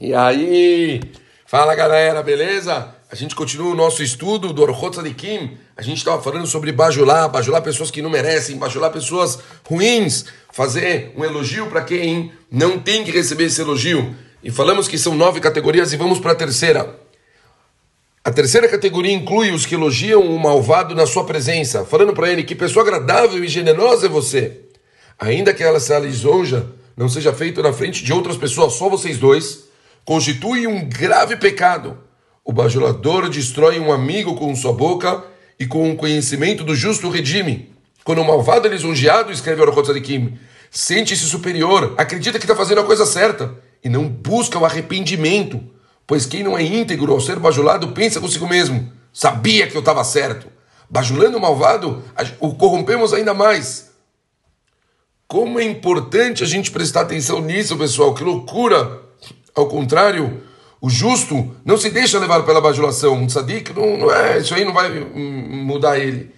E aí? Fala galera, beleza? A gente continua o nosso estudo do Orchot Kim. A gente estava falando sobre bajular, bajular pessoas que não merecem, bajular pessoas ruins, fazer um elogio para quem não tem que receber esse elogio. E falamos que são nove categorias e vamos para a terceira. A terceira categoria inclui os que elogiam o malvado na sua presença, falando para ele que pessoa agradável e generosa é você. Ainda que ela se lisonja não seja feito na frente de outras pessoas, só vocês dois constitui um grave pecado. O bajulador destrói um amigo com sua boca e com o conhecimento do justo regime. Quando o malvado é lisonjeado, escreve de Kim, sente-se superior, acredita que está fazendo a coisa certa e não busca o arrependimento, pois quem não é íntegro ao ser bajulado pensa consigo mesmo: sabia que eu estava certo. Bajulando o malvado, o corrompemos ainda mais. Como é importante a gente prestar atenção nisso, pessoal. Que loucura! Ao contrário, o justo não se deixa levar pela bajulação. Um tzadik não, não é, isso aí não vai mudar ele.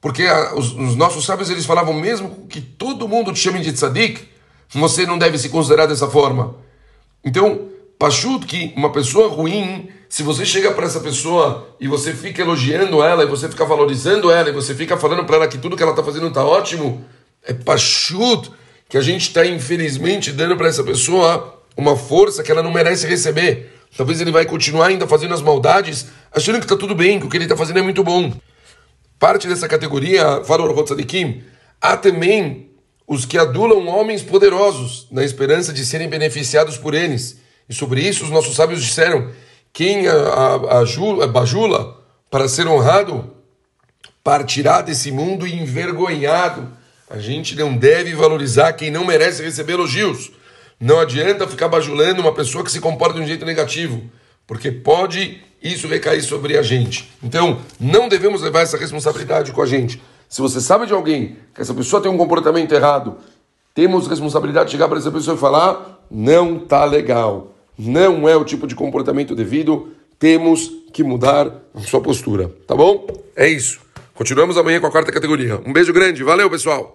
Porque a, os, os, nossos sábios eles falavam mesmo que todo mundo te chame de tzadik, você não deve se considerar dessa forma. Então, Pachut, que uma pessoa ruim, se você chega para essa pessoa e você fica elogiando ela, e você fica valorizando ela, e você fica falando para ela que tudo que ela está fazendo está ótimo, é Pachut que a gente está infelizmente dando para essa pessoa uma força que ela não merece receber. Talvez ele vai continuar ainda fazendo as maldades, achando que está tudo bem, que o que ele está fazendo é muito bom. Parte dessa categoria, fala o Kim, há também os que adulam homens poderosos, na esperança de serem beneficiados por eles. E sobre isso os nossos sábios disseram: quem a, a bajula para ser honrado, partirá desse mundo envergonhado. A gente não deve valorizar quem não merece receber elogios. Não adianta ficar bajulando uma pessoa que se comporta de um jeito negativo, porque pode isso recair sobre a gente. Então, não devemos levar essa responsabilidade com a gente. Se você sabe de alguém que essa pessoa tem um comportamento errado, temos responsabilidade de chegar para essa pessoa e falar: não tá legal, não é o tipo de comportamento devido, temos que mudar a sua postura, tá bom? É isso. Continuamos amanhã com a quarta categoria. Um beijo grande, valeu pessoal!